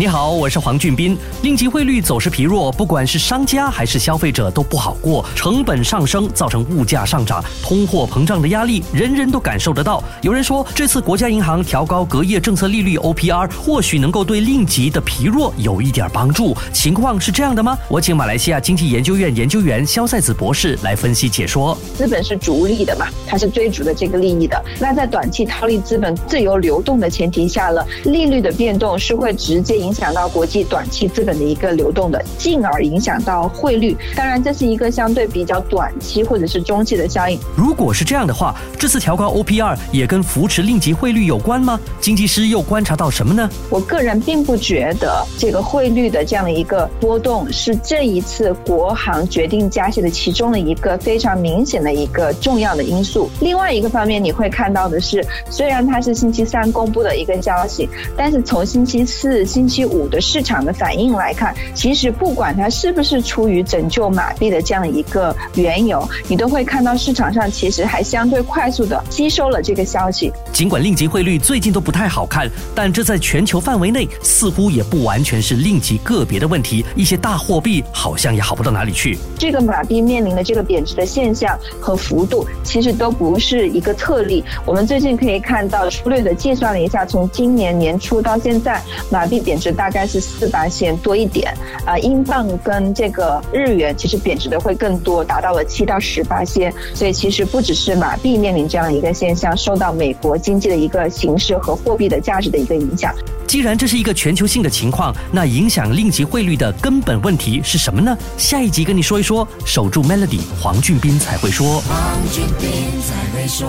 你好，我是黄俊斌。令吉汇率走势疲弱，不管是商家还是消费者都不好过，成本上升造成物价上涨，通货膨胀的压力人人都感受得到。有人说，这次国家银行调高隔夜政策利率 OPR，或许能够对令吉的疲弱有一点帮助。情况是这样的吗？我请马来西亚经济研究院研究员肖赛子博士来分析解说。资本是逐利的嘛，它是追逐的这个利益的。那在短期套利资本自由流动的前提下了，利率的变动是会直接影。影响到国际短期资本的一个流动的，进而影响到汇率。当然，这是一个相对比较短期或者是中期的效应。如果是这样的话，这次调高 OPR 也跟扶持令吉汇率有关吗？经济师又观察到什么呢？我个人并不觉得这个汇率的这样的一个波动是这一次国行决定加息的其中的一个非常明显的一个重要的因素。另外一个方面，你会看到的是，虽然它是星期三公布的一个消息，但是从星期四、星期五的市场的反应来看，其实不管它是不是出于拯救马币的这样一个缘由，你都会看到市场上其实还相对快速的吸收了这个消息。尽管令吉汇率最近都不太好看，但这在全球范围内似乎也不完全是令吉个别的问题，一些大货币好像也好不到哪里去。这个马币面临的这个贬值的现象和幅度，其实都不是一个特例。我们最近可以看到，粗略的计算了一下，从今年年初到现在，马币贬值大概。是四八线多一点啊，英镑跟这个日元其实贬值的会更多，达到了七到十八线。所以其实不只是马币面临这样一个现象，受到美国经济的一个形势和货币的价值的一个影响。既然这是一个全球性的情况，那影响令吉汇率的根本问题是什么呢？下一集跟你说一说。守住 Melody，黄俊斌才会说。黄俊斌才会说。